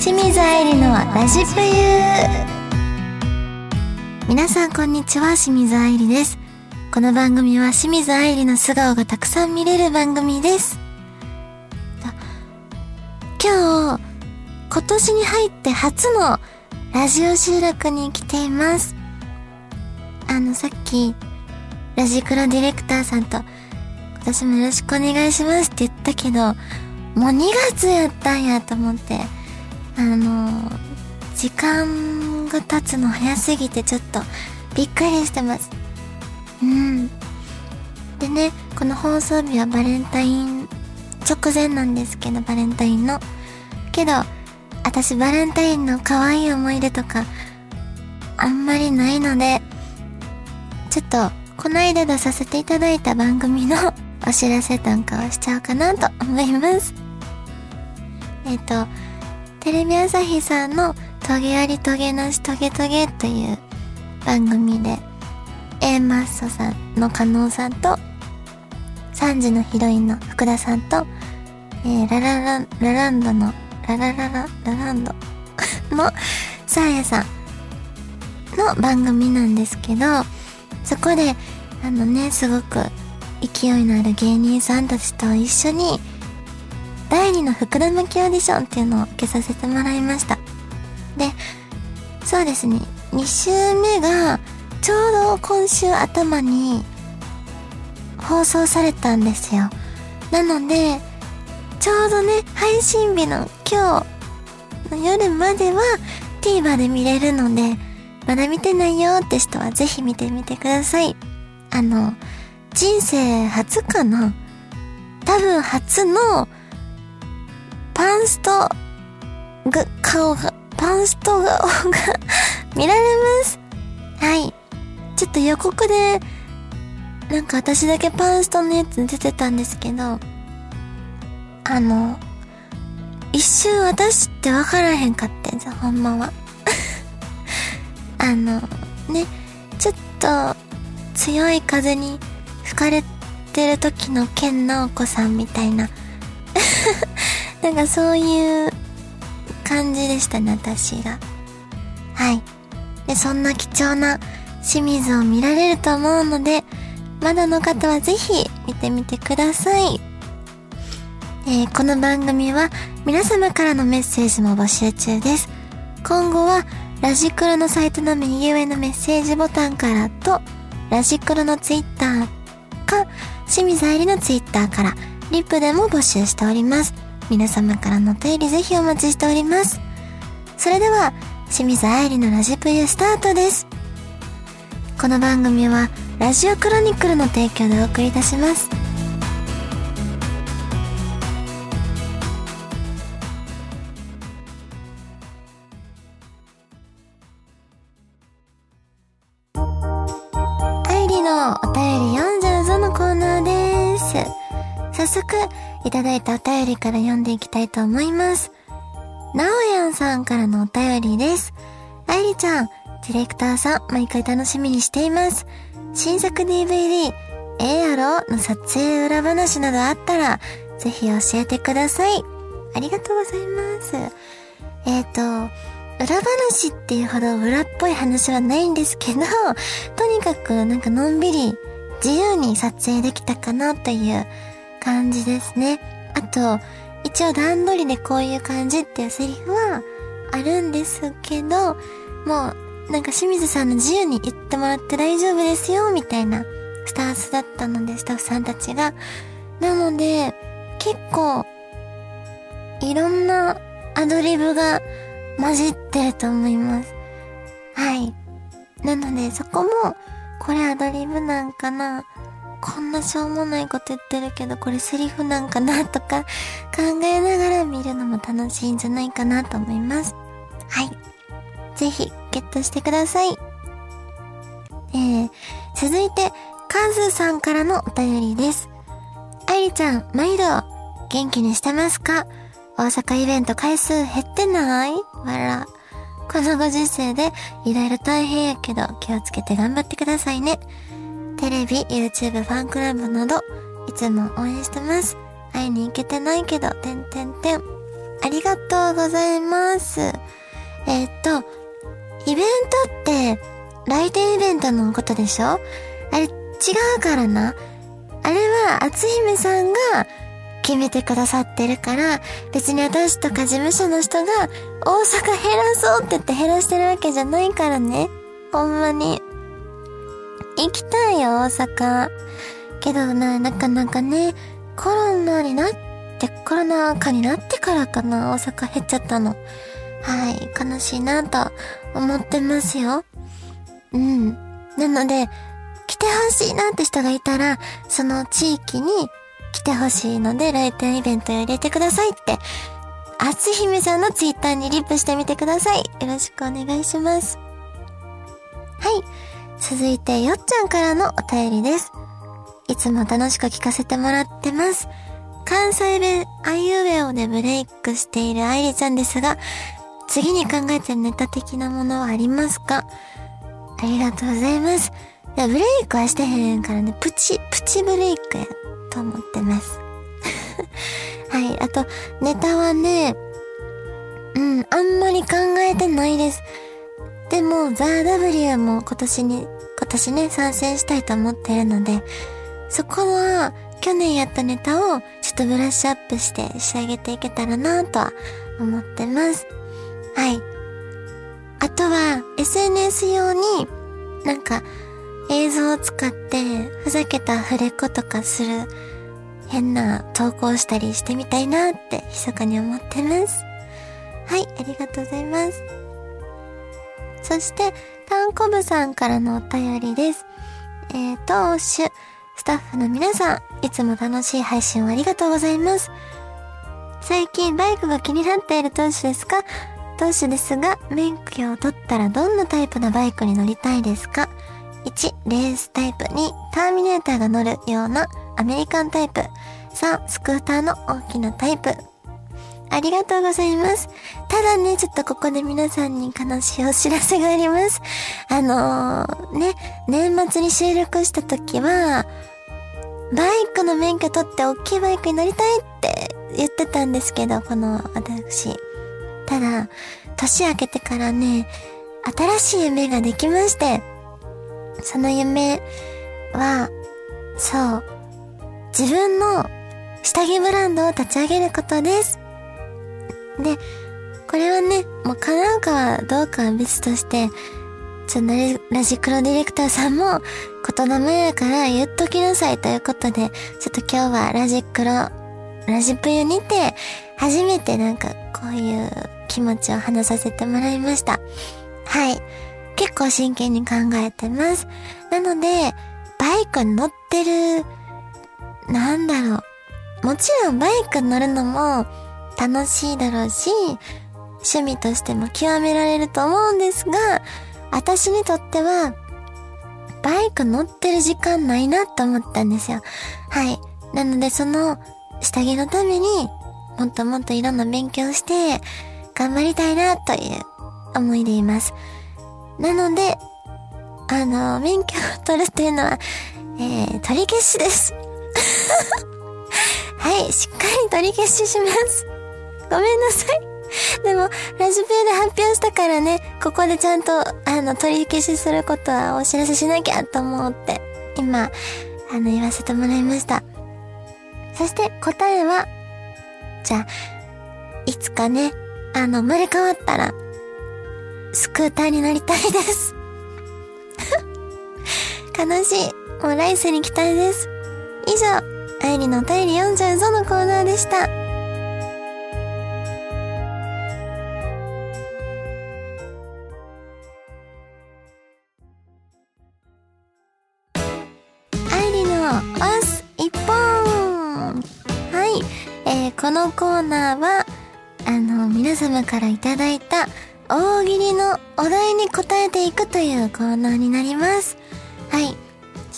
清水愛理のラジプユ皆さんこんにちは。清水愛理です。この番組は清水愛理の素顔がたくさん見れる番組です。今日今年に入って初のラジオ収録に来ています。あのさっきラジクロディレクターさんと今年もよろしくお願いしますって言ったけどもう2月やったんやと思って、あの、時間が経つの早すぎてちょっとびっくりしてます。うん。でね、この放送日はバレンタイン直前なんですけど、バレンタインの。けど、私バレンタインの可愛い思い出とか、あんまりないので、ちょっと、この間出させていただいた番組の お知らせなんかをしちゃおうかなと思います。えっ、と、テレビ朝日さんのトゲありトゲなしトゲトゲという番組で、A マッソさんの加納さんと、3時のヒロインの福田さんと、えー、ラララ、ラランドの、ララララ、ラランド のサーヤさんの番組なんですけど、そこで、あのね、すごく勢いのある芸人さんたちと一緒に、第2の膨らきオーディションっていうのを受けさせてもらいました。で、そうですね、2週目がちょうど今週頭に放送されたんですよ。なので、ちょうどね、配信日の今日の夜までは TVer で見れるので、まだ見てないよって人はぜひ見てみてください。あの、人生初かな？多分初のパンストが、顔が、パンスト顔が見られます？はい。ちょっと予告で、なんか私だけパンストのやつ出てたんですけど、あの、一瞬私ってわからへんかってんじゃん、ほんまは。あの、ね、ちょっと強い風に吹かれてる時の健直子さんみたいななんかそういう感じでしたね、私が。はい。で、そんな貴重な清水を見られると思うので、まだの方はぜひ見てみてください。えー、この番組は皆様からのメッセージも募集中です。今後はラジクロのサイトの右上のメッセージボタンからと、ラジクロのツイッターか、清水愛理のツイッターから、リップでも募集しております。皆様からのお便りぜひお待ちしております。それでは、清水愛理のラジプリスタートです。この番組は、ラジオクロニクルの提供でお送りいたします。愛理のお便り読んじゃうぞのコーナーです。早速、いただいたお便りから読んでいきたいと思います。なおやんさんからのお便りです。愛理ちゃん、ディレクターさん、毎回楽しみにしています。新作 DVD、ええやろの撮影裏話などあったら、ぜひ教えてください。ありがとうございます。えっ、ー、と、裏話っていうほど裏っぽい話はないんですけど、とにかくなんかのんびり自由に撮影できたかなという感じですね。あと、一応段取りでこういう感じっていうセリフはあるんですけど、もうなんか清水さんの自由に言ってもらって大丈夫ですよ、みたいなスタンスだったので、スタッフさんたちが。なので、結構、いろんなアドリブが混じってると思います。はい。なので、そこも、これアドリブなんかなこんなしょうもないこと言ってるけど、これセリフなんかなとか 考えながら見るのも楽しいんじゃないかなと思います。はい。ぜひ、ゲットしてください。えー、続いて、カズさんからのお便りです。愛理ちゃん、毎度、元気にしてますか？大阪イベント回数減ってない？わら。このご時世で、いろいろ大変やけど、気をつけて頑張ってくださいね。テレビ、YouTube、ファンクラブなど、いつも応援してます。会いに行けてないけど、てんてんてん。ありがとうございます。えー、っと、イベントって、来店イベントのことでしょ？あれ、違うからな。あれは、厚姫さんが決めてくださってるから、別に私とか事務所の人が、大阪減らそうって言って減らしてるわけじゃないからね。ほんまに。行きたいよ、大阪。けどな、なかなかね、コロナになって、コロナ禍になってからかな、大阪減っちゃったの。はい、悲しいなと思ってますよ。うん。なので、来てほしいなって人がいたら、その地域に来てほしいので、来店イベントを入れてくださいって、あつひめさんのツイッターにリップしてみてください。よろしくお願いします。はい。続いて、よっちゃんからのお便りです。いつも楽しく聞かせてもらってます。関西弁、あいうえおでブレイクしている愛理ちゃんですが、次に考えてるネタ的なものはありますか？ありがとうございます。いや、ブレイクはしてへんからね、プチ、プチブレイクやと思ってます。はい。あと、ネタはね、うん、あんまり考えてないです。でも、ザ・ W も今年に、今年ね、参戦したいと思ってるので、そこは、去年やったネタを、ちょっとブラッシュアップして仕上げていけたらなとは思ってます。はい。あとは、SNS 用に、なんか、映像を使って、ふざけた触れ子とかする、変な投稿したりしてみたいなって、密かに思ってます。はい、ありがとうございます。そして、タンコブさんからのお便りです。えー、投手、スタッフの皆さん、いつも楽しい配信をありがとうございます。最近バイクが気になっている投手ですか？投手ですが、免許を取ったらどんなタイプのバイクに乗りたいですか ?1、レースタイプ。2、ターミネーターが乗るようなアメリカンタイプ。3、スクーターの大きなタイプ。ありがとうございます。ただね、ちょっとここで皆さんに悲しいお知らせがあります。あのー、ね、年末に収録した時は、バイクの免許取って大きいバイクに乗りたいって言ってたんですけど、この私。ただ、年明けてからね、新しい夢ができまして、その夢は、そう、自分の下着ブランドを立ち上げることです。で、これはね、もう叶うかはどうかは別として、ちょ、ラジクロディレクターさんも、言霊やから言っときなさいということで、ちょっと今日はラジクロ、ラジプユにて、初めてなんかこういう気持ちを話させてもらいました。はい。結構真剣に考えてます。なので、バイクに乗ってる、なんだろう。もちろんバイク乗るのも、楽しいだろうし、趣味としても極められると思うんですが、私にとっては、バイク乗ってる時間ないなと思ったんですよ。はい。なのでその下着のためにもっともっといろんな勉強して頑張りたいなという思いでいます。なので、あの、免許を取るっていうのは、えー、取り消しです。はい、しっかり取り消しします。ごめんなさい。でも、ラジペイで発表したからね、ここでちゃんと、あの、取り消しすることはお知らせしなきゃと思って、今、あの、言わせてもらいました。そして答えは、じゃあ、いつかね、あの、生まれ変わったら、スクーターに乗りたいです。悲しい。もう来世に期待です。以上、愛理のお便り読んじゃうぞのコーナーでした。このコーナーは、あの、皆様からいただいた大喜利のお題に答えていくというコーナーになります。はい。ちょっ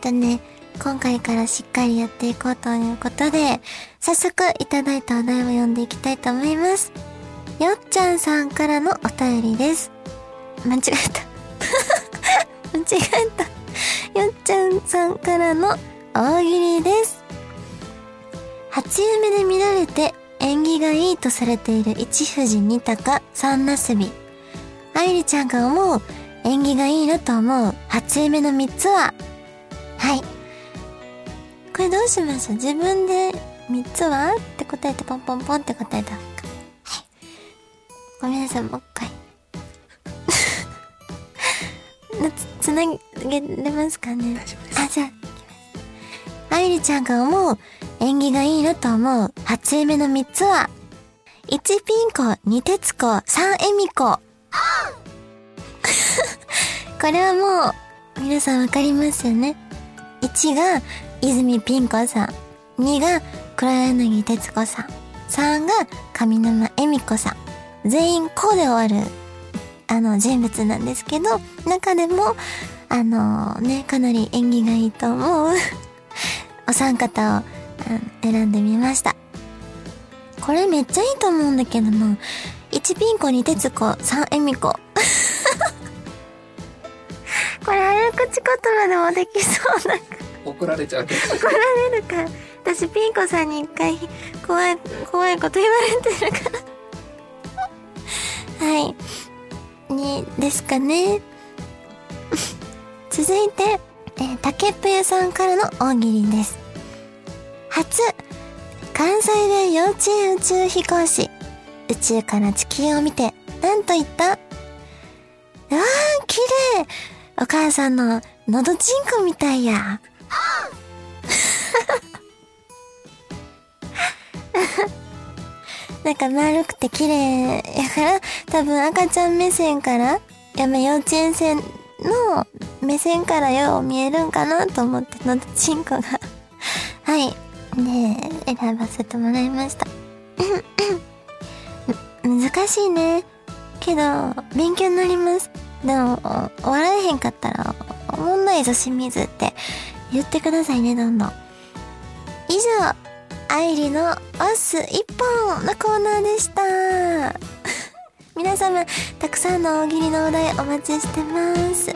とね、今回からしっかりやっていこうということで、早速いただいたお題を読んでいきたいと思います。よっちゃんさんからのお便りです。間違えた。間違えた。よっちゃんさんからの大喜利です。初夢で見られて縁起がいいとされている一富士二鷹三なすび。愛理ちゃんが思う縁起がいいなと思う初夢の3つは？はい。これどうしましょう？自分で3つは？って答えてポンポンポンって答えた。はい。ごめんなさい、もう一回。つ、つなげれますかね？大丈夫ですあ、じゃあ。愛理ちゃんが思う縁起がいいなと思う初夢の3つは1ピンコ、2鉄子、3エミコ。これはもう、皆さんわかりますよね。1が、泉ピン子さん。2が、黒柳徹子さん。3が、上沼恵美子さん。全員、こうで終わる、あの、人物なんですけど、中でも、あのね、かなり縁起がいいと思う、お三方を、あ選んでみました。これめっちゃいいと思うんだけどな。1ピンコ、2鉄子、3エミコ。これ早口言葉でもできそうな。怒られちゃうけど怒られるから。私ピンコさんに一回怖い、怖いこと言われてるから。はい。に、ですかね。続いて、えー、竹ぷやさんからの大喜利です。初、関西弁幼稚園宇宙飛行士。宇宙から地球を見て、なんと言った？あー、綺麗お母さんののどちんこみたいや。なんか丸くて綺麗やから、多分赤ちゃん目線から、やめ幼稚園生の目線からよう見えるんかなと思って、のどちんこが。はい。で、選ばせてもらいました。難しいね。けど、勉強になります。でも、笑えへんかったら、おもんないぞ清水って言ってくださいね、どんどん。以上、愛理のオス一本のコーナーでした。皆様、たくさんの大喜利のお題お待ちしてます。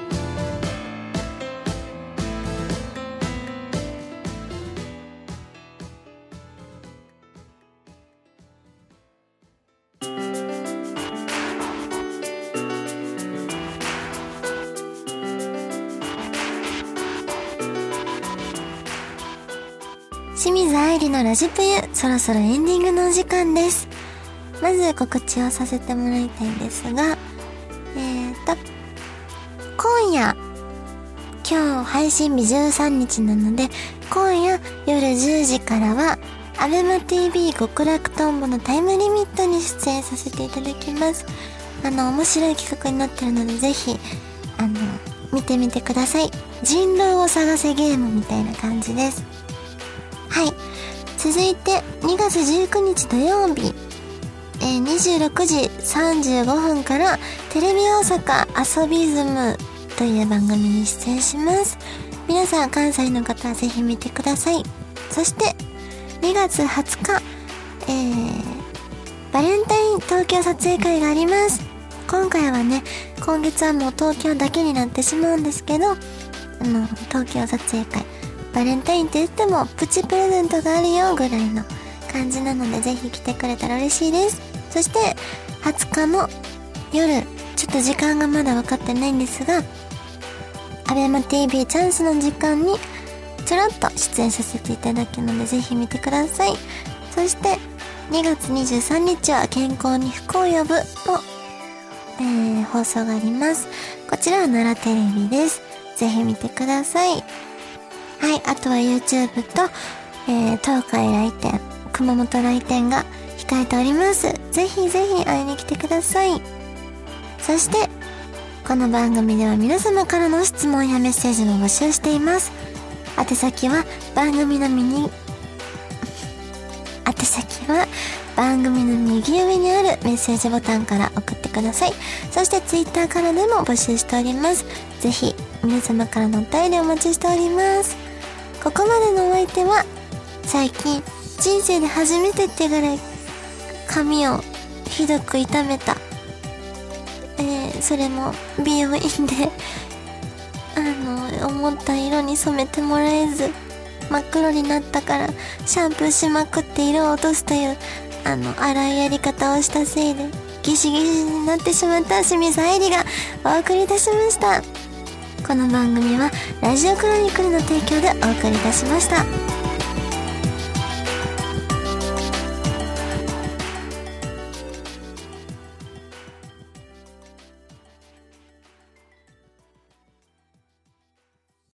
清水愛理のラジプユ、そろそろエンディングのお時間です。まず告知をさせてもらいたいんですが、えーと、今夜、今日配信日13日なので、今夜夜10時からは、アベマ TV 極楽とんぼのタイムリミットに出演させていただきます。あの、面白い企画になってるので、ぜひ、あの、見てみてください。人狼を探せゲームみたいな感じです。はい。続いて、2月19日土曜日、えー、26時35分から、テレビ大阪遊びズムという番組に出演します。皆さん、関西の方はぜひ見てください。そして、2月20日、えー、バレンタイン東京撮影会があります。今回はね、今月はもう東京だけになってしまうんですけど、あの、東京撮影会。バレンタインって言ってもプチプレゼントがあるよぐらいの感じなのでぜひ来てくれたら嬉しいです。そして20日の夜、ちょっと時間がまだ分かってないんですが、アベマ TV チャンスの時間にちょろっと出演させていただくのでぜひ見てください。そして2月23日は健康に福を呼ぶの、えー、放送があります。こちらは奈良テレビです。ぜひ見てください。はい、あとは YouTube と、えー、東海来店、熊本来店が控えております。ぜひぜひ会いに来てください。そして、この番組では皆様からの質問やメッセージも募集しています。宛先は番組の右、宛先は番組の右上にあるメッセージボタンから送ってください。そして Twitter からでも募集しております。ぜひ皆様からのお便りお待ちしております。ここまでのお相手は、最近、人生で初めてってぐらい、髪をひどく痛めた。えー、それも美容院で、あの、思った色に染めてもらえず、真っ黒になったから、シャンプーしまくって色を落とすという、あの、荒いやり方をしたせいで、ギシギシになってしまった清水愛理がお送りいたしました。この番組は、ラジオクロニクルの提供でお送りいたしました。